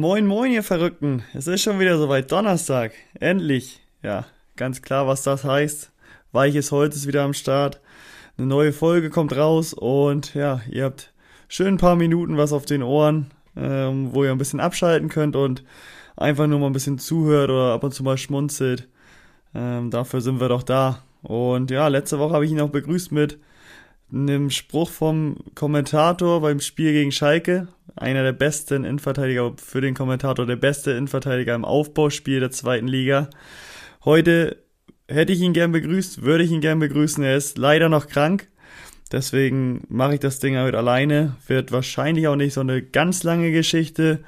Moin, moin, ihr Verrückten. Es ist schon wieder soweit Donnerstag. Endlich. Ja, ganz klar, was das heißt. Weiches Holz ist wieder am Start. Eine neue Folge kommt raus und ja, ihr habt schön ein paar Minuten was auf den Ohren, ähm, wo ihr ein bisschen abschalten könnt und einfach nur mal ein bisschen zuhört oder ab und zu mal schmunzelt. Ähm, dafür sind wir doch da. Und ja, letzte Woche habe ich ihn auch begrüßt mit einem Spruch vom Kommentator beim Spiel gegen Schalke. Einer der besten Innenverteidiger, für den Kommentator der beste Innenverteidiger im Aufbauspiel der zweiten Liga. Heute hätte ich ihn gern begrüßt, würde ich ihn gern begrüßen. Er ist leider noch krank. Deswegen mache ich das Ding heute alleine. Wird wahrscheinlich auch nicht so eine ganz lange Geschichte,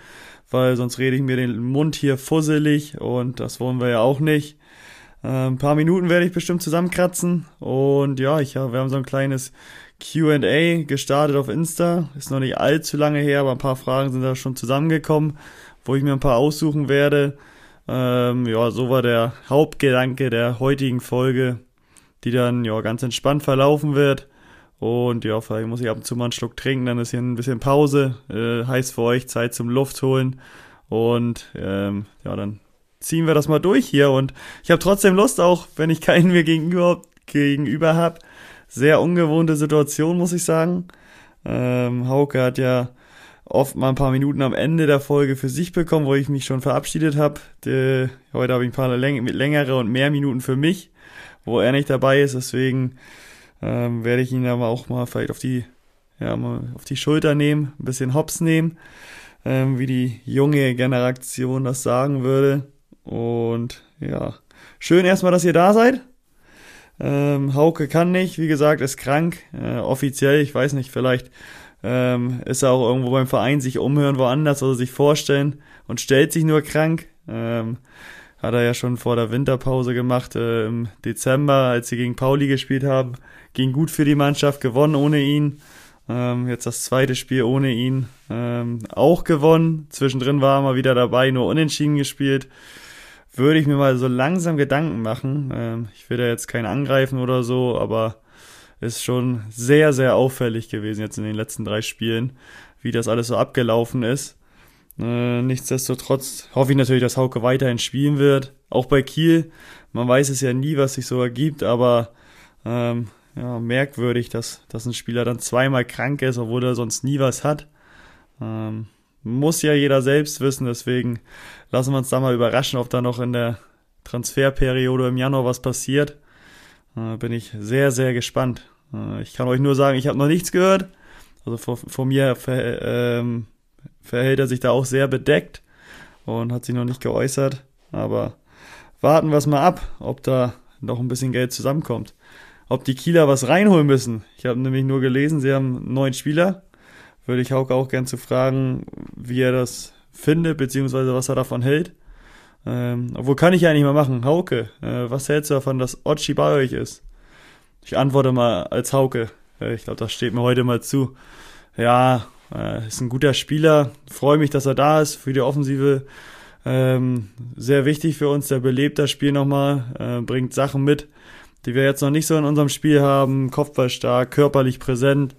weil sonst rede ich mir den Mund hier fusselig und das wollen wir ja auch nicht. Äh, ein paar Minuten werde ich bestimmt zusammenkratzen. Und ja, ich, ja, wir haben so ein kleines QA gestartet auf Insta. Ist noch nicht allzu lange her, aber ein paar Fragen sind da schon zusammengekommen, wo ich mir ein paar aussuchen werde. Ähm, ja, so war der Hauptgedanke der heutigen Folge, die dann ja ganz entspannt verlaufen wird. Und ja, vielleicht muss ich ab und zu mal einen Schluck trinken, dann ist hier ein bisschen Pause. Äh, heißt für euch Zeit zum Luft holen. Und ähm, ja, dann ziehen wir das mal durch hier. Und ich habe trotzdem Lust, auch wenn ich keinen mir gegenüber, gegenüber habe. Sehr ungewohnte Situation, muss ich sagen. Ähm, Hauke hat ja oft mal ein paar Minuten am Ende der Folge für sich bekommen, wo ich mich schon verabschiedet habe. Heute habe ich ein paar läng längere und mehr Minuten für mich, wo er nicht dabei ist. Deswegen ähm, werde ich ihn aber auch mal vielleicht auf die, ja, mal auf die Schulter nehmen, ein bisschen Hops nehmen, ähm, wie die junge Generation das sagen würde. Und ja, schön erstmal, dass ihr da seid. Ähm, Hauke kann nicht, wie gesagt, ist krank. Äh, offiziell, ich weiß nicht, vielleicht ähm, ist er auch irgendwo beim Verein sich umhören woanders oder sich vorstellen und stellt sich nur krank. Ähm, hat er ja schon vor der Winterpause gemacht äh, im Dezember, als sie gegen Pauli gespielt haben. Ging gut für die Mannschaft, gewonnen ohne ihn. Ähm, jetzt das zweite Spiel ohne ihn ähm, auch gewonnen. Zwischendrin war er mal wieder dabei, nur unentschieden gespielt würde ich mir mal so langsam Gedanken machen. Ähm, ich will da jetzt keinen angreifen oder so, aber ist schon sehr, sehr auffällig gewesen jetzt in den letzten drei Spielen, wie das alles so abgelaufen ist. Äh, nichtsdestotrotz hoffe ich natürlich, dass Hauke weiterhin spielen wird. Auch bei Kiel. Man weiß es ja nie, was sich so ergibt, aber ähm, ja, merkwürdig, dass, dass ein Spieler dann zweimal krank ist, obwohl er sonst nie was hat. Ähm, muss ja jeder selbst wissen, deswegen lassen wir uns da mal überraschen, ob da noch in der Transferperiode im Januar was passiert. Äh, bin ich sehr, sehr gespannt. Äh, ich kann euch nur sagen, ich habe noch nichts gehört. Also von, von mir ver, ähm, verhält er sich da auch sehr bedeckt und hat sich noch nicht geäußert. Aber warten wir es mal ab, ob da noch ein bisschen Geld zusammenkommt. Ob die Kieler was reinholen müssen. Ich habe nämlich nur gelesen, sie haben neuen Spieler, würde ich Hauke auch gern zu fragen, wie er das findet, beziehungsweise was er davon hält. Ähm, obwohl kann ich ja nicht mehr machen. Hauke, äh, was hältst du davon, dass Ochi bei euch ist? Ich antworte mal als Hauke. Äh, ich glaube, das steht mir heute mal zu. Ja, äh, ist ein guter Spieler. Freue mich, dass er da ist für die Offensive. Ähm, sehr wichtig für uns. Der belebt das Spiel nochmal, äh, bringt Sachen mit, die wir jetzt noch nicht so in unserem Spiel haben. Kopfball stark, körperlich präsent.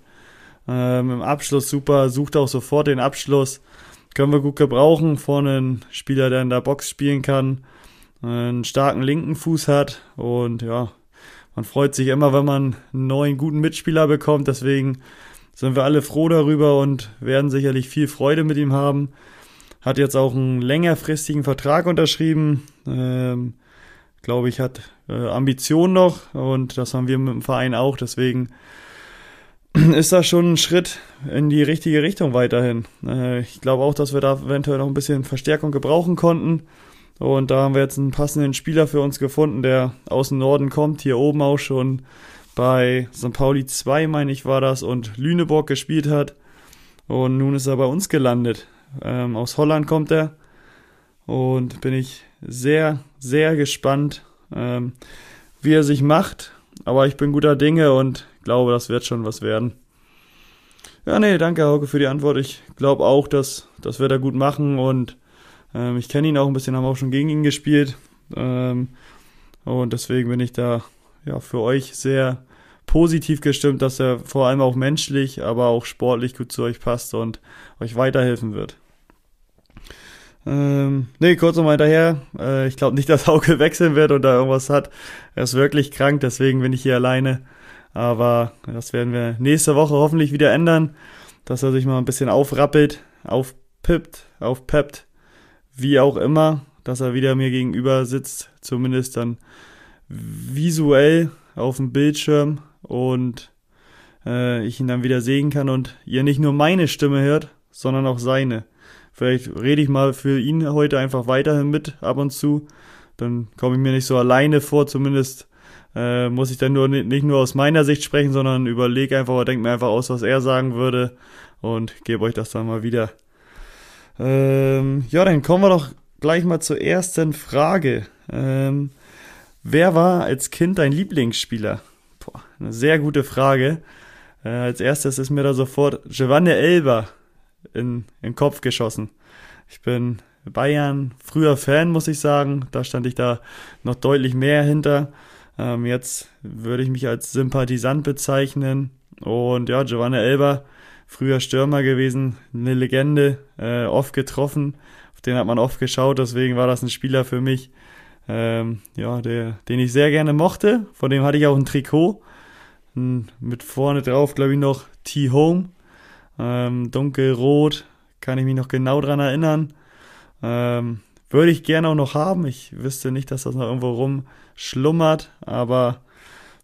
Ähm, Im Abschluss super, sucht auch sofort den Abschluss. Können wir gut gebrauchen. Vorne ein Spieler, der in der Box spielen kann, einen starken linken Fuß hat und ja, man freut sich immer, wenn man einen neuen guten Mitspieler bekommt. Deswegen sind wir alle froh darüber und werden sicherlich viel Freude mit ihm haben. Hat jetzt auch einen längerfristigen Vertrag unterschrieben. Ähm, Glaube ich, hat äh, Ambitionen noch und das haben wir mit dem Verein auch. Deswegen ist das schon ein Schritt in die richtige Richtung weiterhin. Äh, ich glaube auch, dass wir da eventuell noch ein bisschen Verstärkung gebrauchen konnten. Und da haben wir jetzt einen passenden Spieler für uns gefunden, der aus dem Norden kommt, hier oben auch schon bei St. Pauli 2, meine ich, war das, und Lüneburg gespielt hat. Und nun ist er bei uns gelandet. Ähm, aus Holland kommt er. Und bin ich sehr, sehr gespannt, ähm, wie er sich macht. Aber ich bin guter Dinge und glaube, das wird schon was werden. Ja, nee, danke Hauke für die Antwort. Ich glaube auch, dass, dass wir da gut machen und ähm, ich kenne ihn auch ein bisschen, haben auch schon gegen ihn gespielt. Ähm, und deswegen bin ich da ja für euch sehr positiv gestimmt, dass er vor allem auch menschlich, aber auch sportlich gut zu euch passt und euch weiterhelfen wird. Ähm, nee, kurz nochmal hinterher. Äh, ich glaube nicht, dass Hauke wechseln wird oder irgendwas hat. Er ist wirklich krank, deswegen bin ich hier alleine. Aber das werden wir nächste Woche hoffentlich wieder ändern, dass er sich mal ein bisschen aufrappelt, aufpippt, aufpeppt, wie auch immer, dass er wieder mir gegenüber sitzt, zumindest dann visuell auf dem Bildschirm und äh, ich ihn dann wieder sehen kann und ihr nicht nur meine Stimme hört, sondern auch seine. Vielleicht rede ich mal für ihn heute einfach weiterhin mit ab und zu. Dann komme ich mir nicht so alleine vor, zumindest äh, muss ich dann nur nicht nur aus meiner Sicht sprechen, sondern überlege einfach oder denke mir einfach aus, was er sagen würde und gebe euch das dann mal wieder. Ähm, ja, dann kommen wir doch gleich mal zur ersten Frage. Ähm, wer war als Kind dein Lieblingsspieler? Boah, eine sehr gute Frage. Äh, als erstes ist mir da sofort Giovanni Elber in, in den Kopf geschossen. Ich bin Bayern früher Fan, muss ich sagen. Da stand ich da noch deutlich mehr hinter. Ähm, jetzt würde ich mich als Sympathisant bezeichnen. Und ja, Giovanni Elber, früher Stürmer gewesen, eine Legende, äh, oft getroffen. Auf den hat man oft geschaut, deswegen war das ein Spieler für mich, ähm, ja, der, den ich sehr gerne mochte. Von dem hatte ich auch ein Trikot. Mit vorne drauf, glaube ich, noch T-Home. Ähm, dunkelrot, kann ich mich noch genau dran erinnern. Ähm, würde ich gerne auch noch haben. Ich wüsste nicht, dass das noch irgendwo rumschlummert, aber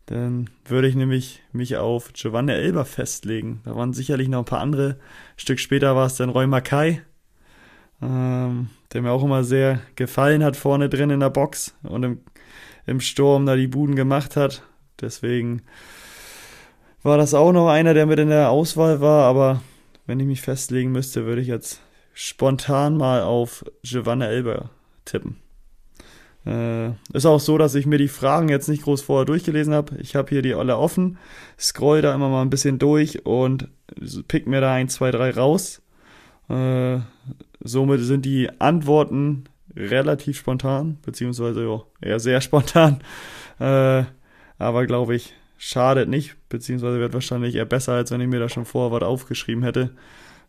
dann würde ich nämlich mich auf Giovanni Elber festlegen. Da waren sicherlich noch ein paar andere. Ein Stück später war es dann Roy Mackay, ähm, der mir auch immer sehr gefallen hat vorne drin in der Box und im, im Sturm da die Buden gemacht hat. Deswegen war das auch noch einer, der mit in der Auswahl war, aber wenn ich mich festlegen müsste, würde ich jetzt spontan mal auf Giovanna Elber tippen. Äh, ist auch so, dass ich mir die Fragen jetzt nicht groß vorher durchgelesen habe. Ich habe hier die alle offen, scroll da immer mal ein bisschen durch und pick mir da ein, zwei, drei raus. Äh, somit sind die Antworten relativ spontan, beziehungsweise ja, eher sehr spontan. Äh, aber glaube ich, schadet nicht, beziehungsweise wird wahrscheinlich eher besser, als wenn ich mir da schon vorher was aufgeschrieben hätte,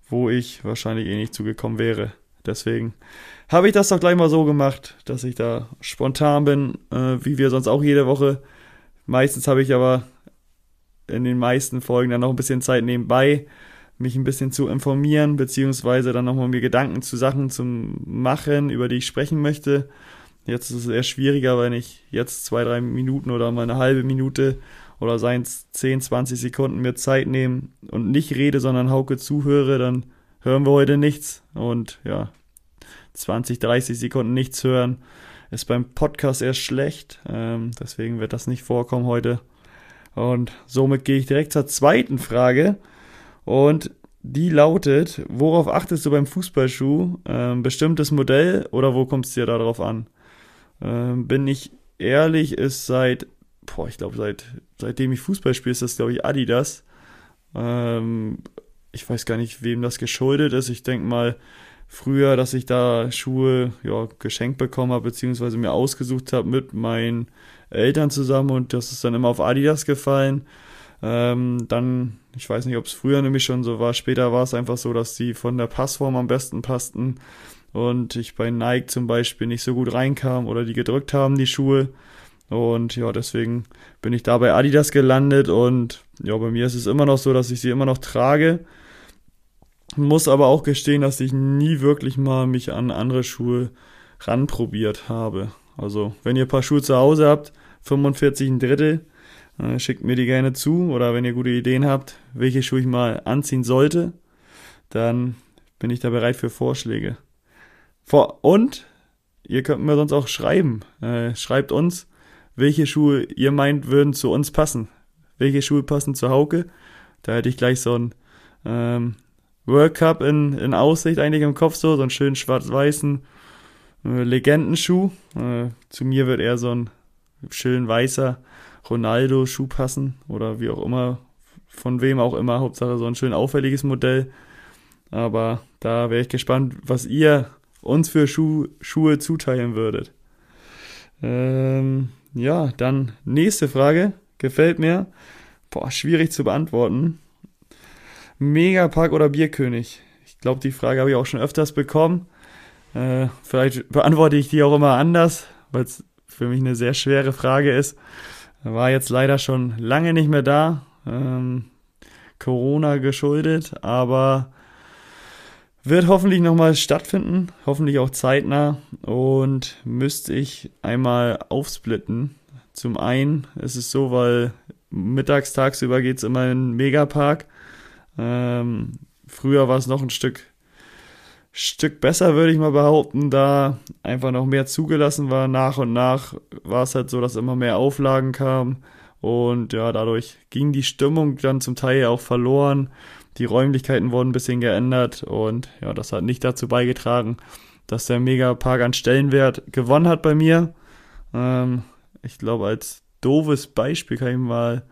wo ich wahrscheinlich eh nicht zugekommen wäre. Deswegen habe ich das doch gleich mal so gemacht, dass ich da spontan bin, äh, wie wir sonst auch jede Woche. Meistens habe ich aber in den meisten Folgen dann noch ein bisschen Zeit nebenbei, mich ein bisschen zu informieren, beziehungsweise dann nochmal mir Gedanken zu Sachen zu machen, über die ich sprechen möchte. Jetzt ist es eher schwieriger, wenn ich jetzt zwei, drei Minuten oder mal eine halbe Minute oder seien es 10, 20 Sekunden mir Zeit nehmen und nicht rede, sondern Hauke zuhöre, dann hören wir heute nichts. Und ja, 20, 30 Sekunden nichts hören ist beim Podcast erst schlecht. Ähm, deswegen wird das nicht vorkommen heute. Und somit gehe ich direkt zur zweiten Frage. Und die lautet, worauf achtest du beim Fußballschuh? Ähm, bestimmtes Modell oder wo kommst du dir darauf an? Ähm, bin ich ehrlich, ist seit boah, ich glaube, seit, seitdem ich Fußball spiele, ist das, glaube ich, Adidas. Ähm, ich weiß gar nicht, wem das geschuldet ist. Ich denke mal, früher, dass ich da Schuhe ja, geschenkt bekommen habe, beziehungsweise mir ausgesucht habe mit meinen Eltern zusammen und das ist dann immer auf Adidas gefallen. Ähm, dann, ich weiß nicht, ob es früher nämlich schon so war, später war es einfach so, dass die von der Passform am besten passten und ich bei Nike zum Beispiel nicht so gut reinkam oder die gedrückt haben, die Schuhe. Und ja, deswegen bin ich da bei Adidas gelandet und ja, bei mir ist es immer noch so, dass ich sie immer noch trage. Muss aber auch gestehen, dass ich nie wirklich mal mich an andere Schuhe ranprobiert habe. Also, wenn ihr ein paar Schuhe zu Hause habt, 45 ein Drittel, äh, schickt mir die gerne zu. Oder wenn ihr gute Ideen habt, welche Schuhe ich mal anziehen sollte, dann bin ich da bereit für Vorschläge. Und ihr könnt mir sonst auch schreiben. Äh, schreibt uns, welche Schuhe ihr meint, würden zu uns passen. Welche Schuhe passen zu Hauke? Da hätte ich gleich so einen ähm, World Cup in, in Aussicht eigentlich im Kopf, so, so einen schönen schwarz-weißen äh, Legendenschuh. Äh, zu mir wird eher so ein schön weißer Ronaldo-Schuh passen oder wie auch immer, von wem auch immer. Hauptsache so ein schön auffälliges Modell. Aber da wäre ich gespannt, was ihr uns für Schuh, Schuhe zuteilen würdet. Ähm, ja, dann nächste Frage. Gefällt mir. Boah, schwierig zu beantworten. Megapark oder Bierkönig? Ich glaube, die Frage habe ich auch schon öfters bekommen. Äh, vielleicht beantworte ich die auch immer anders, weil es für mich eine sehr schwere Frage ist. War jetzt leider schon lange nicht mehr da. Ähm, Corona geschuldet, aber wird hoffentlich nochmal stattfinden, hoffentlich auch zeitnah und müsste ich einmal aufsplitten. Zum einen ist es so, weil mittags, tagsüber geht's immer in den Megapark. Ähm, früher war es noch ein Stück, Stück besser, würde ich mal behaupten, da einfach noch mehr zugelassen war. Nach und nach war es halt so, dass immer mehr Auflagen kamen und ja, dadurch ging die Stimmung dann zum Teil auch verloren die Räumlichkeiten wurden ein bisschen geändert und ja, das hat nicht dazu beigetragen, dass der Megapark an Stellenwert gewonnen hat bei mir. Ähm, ich glaube, als doofes Beispiel kann ich mal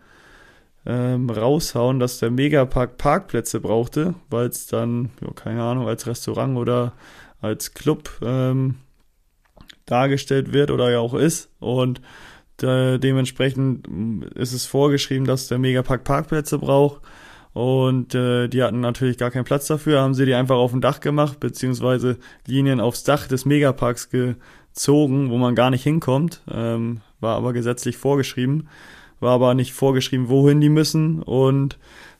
ähm, raushauen, dass der Megapark Parkplätze brauchte, weil es dann, ja, keine Ahnung, als Restaurant oder als Club ähm, dargestellt wird oder ja auch ist. Und de dementsprechend ist es vorgeschrieben, dass der Megapark Parkplätze braucht. Und äh, die hatten natürlich gar keinen Platz dafür, haben sie die einfach auf dem Dach gemacht, beziehungsweise Linien aufs Dach des Megaparks gezogen, wo man gar nicht hinkommt. Ähm, war aber gesetzlich vorgeschrieben, war aber nicht vorgeschrieben, wohin die müssen. Und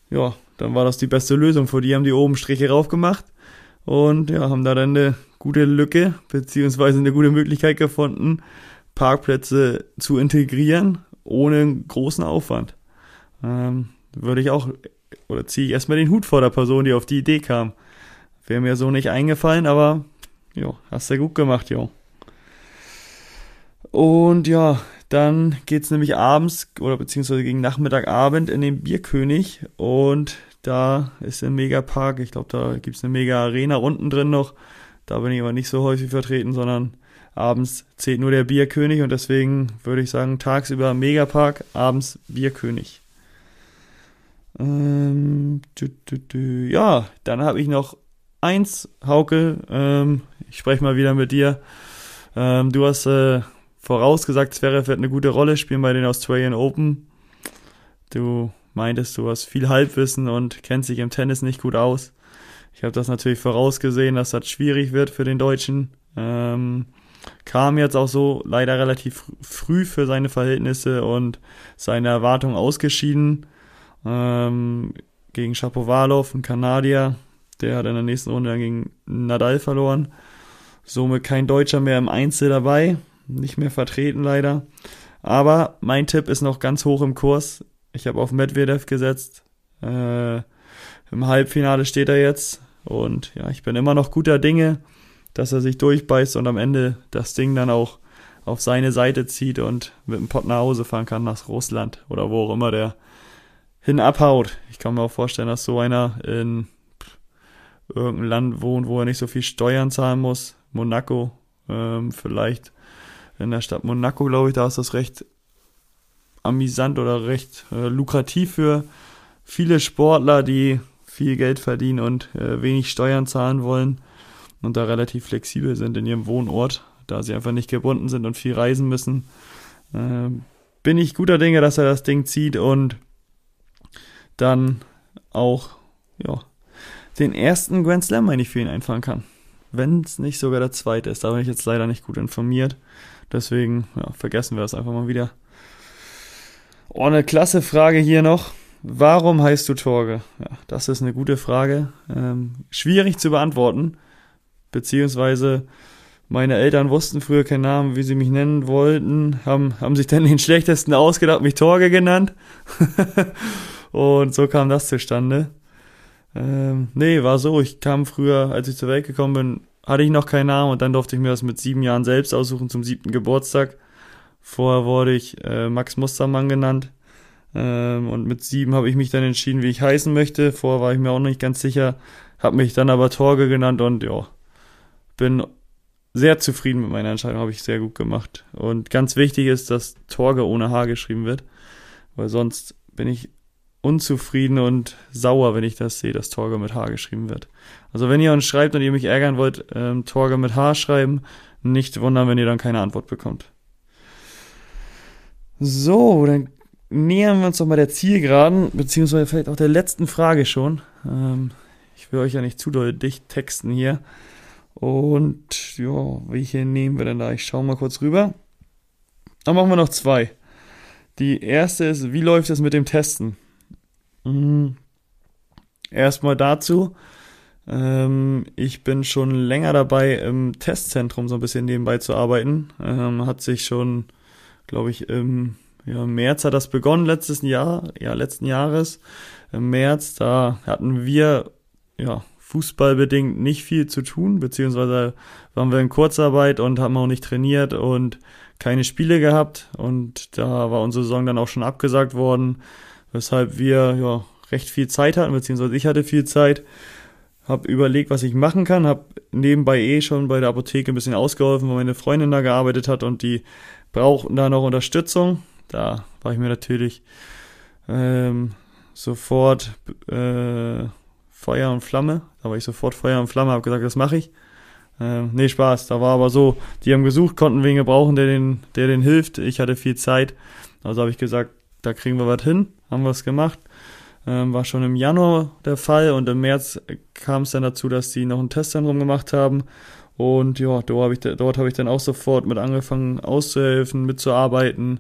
ja, dann war das die beste Lösung. Für die haben die oben Striche rauf gemacht und ja, haben da dann eine gute Lücke, beziehungsweise eine gute Möglichkeit gefunden, Parkplätze zu integrieren, ohne großen Aufwand. Ähm, würde ich auch oder ziehe ich erstmal den Hut vor der Person, die auf die Idee kam. Wäre mir so nicht eingefallen, aber jo, hast du gut gemacht, jo. Und ja, dann geht's nämlich abends oder beziehungsweise gegen Nachmittagabend in den Bierkönig und da ist ein Megapark. Ich glaube, da gibt's eine Mega Arena unten drin noch. Da bin ich aber nicht so häufig vertreten, sondern abends zählt nur der Bierkönig und deswegen würde ich sagen, tagsüber Megapark, abends Bierkönig. Ähm, dü, dü, dü. Ja, dann habe ich noch eins, Hauke. Ähm, ich spreche mal wieder mit dir. Ähm, du hast äh, vorausgesagt, Zverev wird eine gute Rolle spielen bei den Australian Open. Du meintest, du hast viel Halbwissen und kennst dich im Tennis nicht gut aus. Ich habe das natürlich vorausgesehen, dass das schwierig wird für den Deutschen. Ähm, kam jetzt auch so leider relativ früh für seine Verhältnisse und seine Erwartungen ausgeschieden ähm, gegen Shapovalov, ein Kanadier. Der hat in der nächsten Runde dann gegen Nadal verloren. Somit kein Deutscher mehr im Einzel dabei. Nicht mehr vertreten leider. Aber mein Tipp ist noch ganz hoch im Kurs. Ich habe auf Medvedev gesetzt. Äh, Im Halbfinale steht er jetzt. Und ja, ich bin immer noch guter Dinge, dass er sich durchbeißt und am Ende das Ding dann auch auf seine Seite zieht und mit dem Pott nach Hause fahren kann nach Russland oder wo auch immer der hin abhaut. Ich kann mir auch vorstellen, dass so einer in irgendeinem Land wohnt, wo er nicht so viel Steuern zahlen muss. Monaco, ähm, vielleicht in der Stadt Monaco, glaube ich, da ist das recht amüsant oder recht äh, lukrativ für viele Sportler, die viel Geld verdienen und äh, wenig Steuern zahlen wollen und da relativ flexibel sind in ihrem Wohnort, da sie einfach nicht gebunden sind und viel reisen müssen. Äh, bin ich guter Dinge, dass er das Ding zieht und dann auch ja, den ersten Grand Slam, meine ich, für ihn einfahren kann. Wenn es nicht sogar der zweite ist. Da bin ich jetzt leider nicht gut informiert. Deswegen ja, vergessen wir das einfach mal wieder. Oh, eine klasse Frage hier noch. Warum heißt du Torge? Ja, das ist eine gute Frage. Ähm, schwierig zu beantworten. Beziehungsweise meine Eltern wussten früher keinen Namen, wie sie mich nennen wollten, haben, haben sich dann den schlechtesten ausgedacht, mich Torge genannt. Und so kam das zustande. Ähm, nee, war so. Ich kam früher, als ich zur Welt gekommen bin, hatte ich noch keinen Namen und dann durfte ich mir das mit sieben Jahren selbst aussuchen zum siebten Geburtstag. Vorher wurde ich äh, Max Mustermann genannt. Ähm, und mit sieben habe ich mich dann entschieden, wie ich heißen möchte. Vorher war ich mir auch noch nicht ganz sicher. Habe mich dann aber Torge genannt und ja, bin sehr zufrieden mit meiner Entscheidung. Habe ich sehr gut gemacht. Und ganz wichtig ist, dass Torge ohne H geschrieben wird. Weil sonst bin ich unzufrieden und sauer, wenn ich das sehe, dass Torge mit H geschrieben wird. Also wenn ihr uns schreibt und ihr mich ärgern wollt, ähm, Torge mit H schreiben, nicht wundern, wenn ihr dann keine Antwort bekommt. So, dann nähern wir uns doch mal der Zielgeraden, beziehungsweise vielleicht auch der letzten Frage schon. Ähm, ich will euch ja nicht zu dicht texten hier. Und ja, welche nehmen wir denn da? Ich schaue mal kurz rüber. Dann machen wir noch zwei. Die erste ist, wie läuft es mit dem Testen? Mhm. Erstmal dazu. Ähm, ich bin schon länger dabei, im Testzentrum so ein bisschen nebenbei zu arbeiten. Ähm, hat sich schon, glaube ich, im ja, März hat das begonnen, letztes Jahr, ja, letzten Jahres. Im März, da hatten wir, ja, fußballbedingt nicht viel zu tun, beziehungsweise waren wir in Kurzarbeit und haben auch nicht trainiert und keine Spiele gehabt und da war unsere Saison dann auch schon abgesagt worden, weshalb wir ja recht viel Zeit hatten, beziehungsweise ich hatte viel Zeit, habe überlegt, was ich machen kann, habe nebenbei eh schon bei der Apotheke ein bisschen ausgeholfen, weil meine Freundin da gearbeitet hat und die brauchten da noch Unterstützung. Da war ich mir natürlich ähm, sofort äh, Feuer und Flamme. Da war ich sofort Feuer und Flamme, habe gesagt, das mache ich. Ähm, nee, Spaß. Da war aber so, die haben gesucht, konnten wen gebrauchen, der den, der den hilft. Ich hatte viel Zeit. Also habe ich gesagt, da kriegen wir was hin. Haben wir es gemacht. Ähm, war schon im Januar der Fall und im März kam es dann dazu, dass die noch ein Testzentrum gemacht haben. Und ja, dort habe ich, hab ich dann auch sofort mit angefangen auszuhelfen, mitzuarbeiten.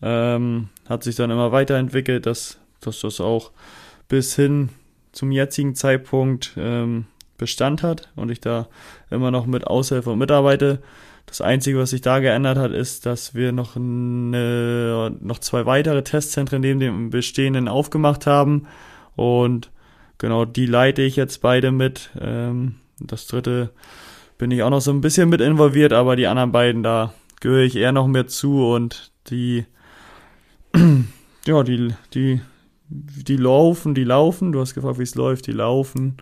Ähm, hat sich dann immer weiterentwickelt, dass, dass das auch bis hin zum jetzigen Zeitpunkt ähm, Bestand hat und ich da immer noch mit aushelfe und mitarbeite. Das Einzige, was sich da geändert hat, ist, dass wir noch, eine, noch zwei weitere Testzentren neben dem bestehenden aufgemacht haben. Und genau die leite ich jetzt beide mit. Ähm, das dritte bin ich auch noch so ein bisschen mit involviert, aber die anderen beiden, da gehöre ich eher noch mehr zu und die, ja, die, die die laufen, die laufen. Du hast gefragt, wie es läuft, die laufen.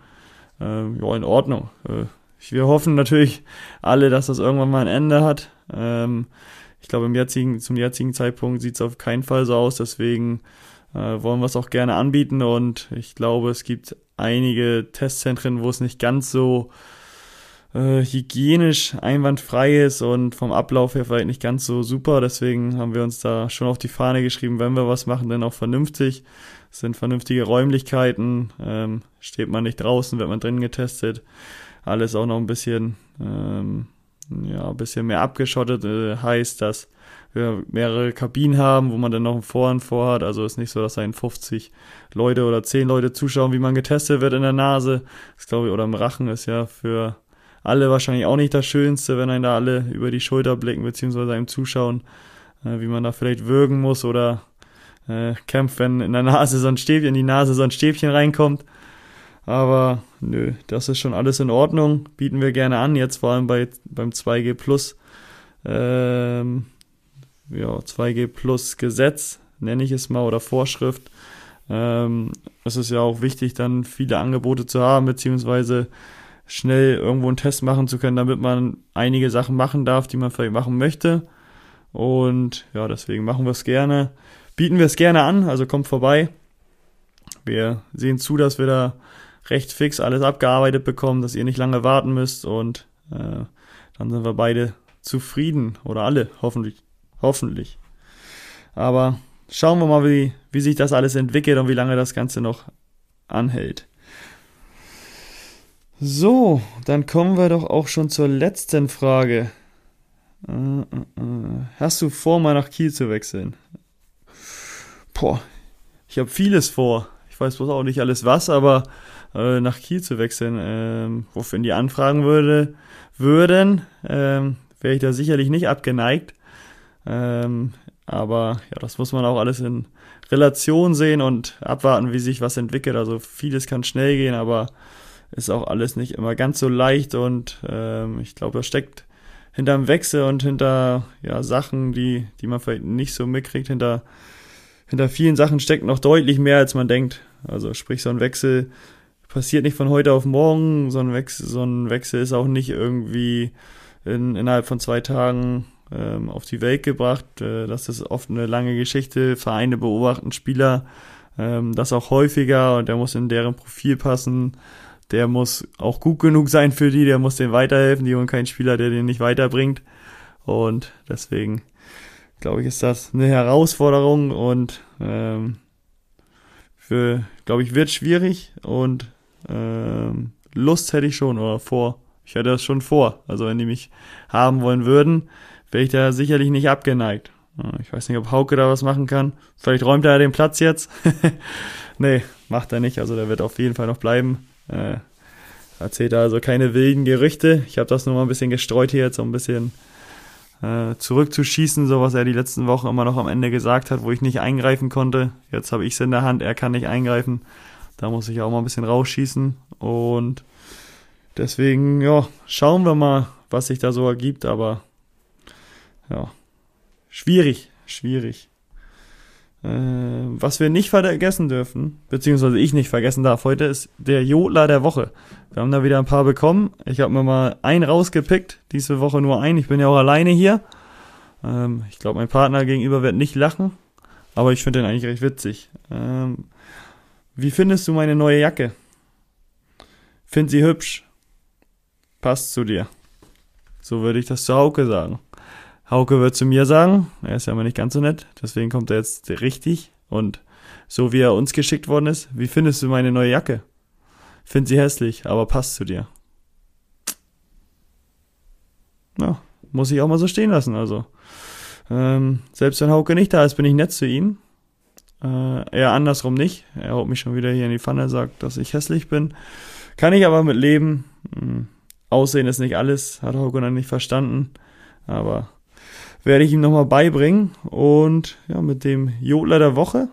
Ähm, ja, in Ordnung. Wir hoffen natürlich alle, dass das irgendwann mal ein Ende hat. Ähm, ich glaube, im jetzigen, zum jetzigen Zeitpunkt sieht es auf keinen Fall so aus. Deswegen äh, wollen wir es auch gerne anbieten. Und ich glaube, es gibt einige Testzentren, wo es nicht ganz so äh, hygienisch einwandfrei ist und vom Ablauf her vielleicht nicht ganz so super. Deswegen haben wir uns da schon auf die Fahne geschrieben, wenn wir was machen, dann auch vernünftig. Es sind vernünftige Räumlichkeiten, ähm, steht man nicht draußen, wird man drin getestet. Alles auch noch ein bisschen, ähm, ja, ein bisschen mehr abgeschottet, äh, heißt, dass wir mehrere Kabinen haben, wo man dann noch ein Vor und Vor hat. Also ist nicht so, dass einen 50 Leute oder 10 Leute zuschauen, wie man getestet wird in der Nase. Das glaube ich, oder im Rachen ist ja für alle wahrscheinlich auch nicht das Schönste, wenn einen da alle über die Schulter blicken, beziehungsweise einem zuschauen, äh, wie man da vielleicht würgen muss oder äh, kämpft, wenn in der Nase so ein Stäbchen, in die Nase so ein Stäbchen reinkommt. Aber nö, das ist schon alles in Ordnung. Bieten wir gerne an, jetzt vor allem bei, beim 2G Plus, ähm, ja, 2G Plus Gesetz, nenne ich es mal, oder Vorschrift. Ähm, es ist ja auch wichtig, dann viele Angebote zu haben, beziehungsweise schnell irgendwo einen Test machen zu können, damit man einige Sachen machen darf, die man vielleicht machen möchte. Und ja, deswegen machen wir es gerne. Bieten wir es gerne an, also kommt vorbei. Wir sehen zu, dass wir da recht fix alles abgearbeitet bekommen, dass ihr nicht lange warten müsst und äh, dann sind wir beide zufrieden oder alle, hoffentlich. Hoffentlich. Aber schauen wir mal, wie, wie sich das alles entwickelt und wie lange das Ganze noch anhält. So, dann kommen wir doch auch schon zur letzten Frage. Äh, äh, äh. Hast du vor, mal nach Kiel zu wechseln? Boah, ich habe vieles vor. Weiß bloß auch nicht alles was, aber äh, nach Kiel zu wechseln, ähm, wofür die anfragen würde, würden, ähm, wäre ich da sicherlich nicht abgeneigt. Ähm, aber ja, das muss man auch alles in Relation sehen und abwarten, wie sich was entwickelt. Also vieles kann schnell gehen, aber ist auch alles nicht immer ganz so leicht und ähm, ich glaube, da steckt hinterm Wechsel und hinter ja, Sachen, die, die man vielleicht nicht so mitkriegt, hinter, hinter vielen Sachen steckt noch deutlich mehr, als man denkt. Also sprich, so ein Wechsel passiert nicht von heute auf morgen, so ein Wechsel, so ein Wechsel ist auch nicht irgendwie in, innerhalb von zwei Tagen ähm, auf die Welt gebracht. Äh, das ist oft eine lange Geschichte. Vereine beobachten Spieler, ähm, das auch häufiger und der muss in deren Profil passen der muss auch gut genug sein für die, der muss denen weiterhelfen. Die holen keinen Spieler, der den nicht weiterbringt. Und deswegen glaube ich, ist das eine Herausforderung und ähm, für, glaube ich, wird schwierig und ähm, Lust hätte ich schon oder vor ich hätte das schon vor. Also wenn die mich haben wollen würden, wäre ich da sicherlich nicht abgeneigt. Ich weiß nicht, ob Hauke da was machen kann. Vielleicht räumt er den Platz jetzt. nee, macht er nicht. Also der wird auf jeden Fall noch bleiben. Äh, erzählt also keine wilden Gerüchte. Ich habe das nur mal ein bisschen gestreut hier jetzt, um ein bisschen äh, zurückzuschießen, so was er die letzten Wochen immer noch am Ende gesagt hat, wo ich nicht eingreifen konnte. Jetzt habe ich es in der Hand, er kann nicht eingreifen. Da muss ich auch mal ein bisschen rausschießen. Und deswegen, ja, schauen wir mal, was sich da so ergibt. Aber ja, schwierig, schwierig. Äh, was wir nicht vergessen dürfen, beziehungsweise ich nicht vergessen darf heute, ist der Jodler der Woche. Wir haben da wieder ein paar bekommen. Ich habe mir mal einen rausgepickt, diese Woche nur einen. Ich bin ja auch alleine hier. Ähm, ich glaube, mein Partner gegenüber wird nicht lachen, aber ich finde den eigentlich recht witzig. Ähm, wie findest du meine neue Jacke? Find sie hübsch. Passt zu dir. So würde ich das zu Hauke sagen. Hauke wird zu mir sagen, er ist ja immer nicht ganz so nett, deswegen kommt er jetzt richtig und so wie er uns geschickt worden ist, wie findest du meine neue Jacke? Find sie hässlich, aber passt zu dir. Ja, muss ich auch mal so stehen lassen, also. Ähm, selbst wenn Hauke nicht da ist, bin ich nett zu ihm. Äh, eher andersrum nicht. Er haut mich schon wieder hier in die Pfanne, sagt, dass ich hässlich bin. Kann ich aber mit leben. Hm. Aussehen ist nicht alles, hat Hauke noch nicht verstanden. Aber werde ich ihm nochmal beibringen. Und ja, mit dem Jodler der Woche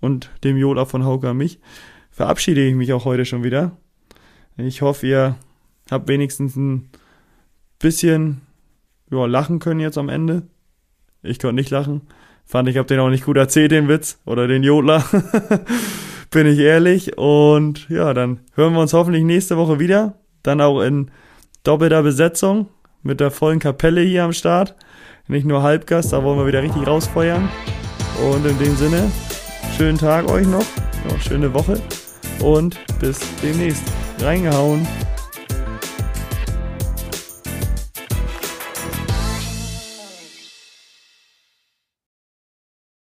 und dem Jodler von Hauke an mich verabschiede ich mich auch heute schon wieder. Ich hoffe, ihr habt wenigstens ein bisschen ja, lachen können jetzt am Ende. Ich konnte nicht lachen. Fand ich, hab den auch nicht gut erzählt, den Witz. Oder den Jodler. Bin ich ehrlich. Und ja, dann hören wir uns hoffentlich nächste Woche wieder. Dann auch in doppelter Besetzung mit der vollen Kapelle hier am Start. Nicht nur Halbgast, da wollen wir wieder richtig rausfeuern. Und in dem Sinne, schönen Tag euch noch, ja, schöne Woche und bis demnächst. Reingehauen.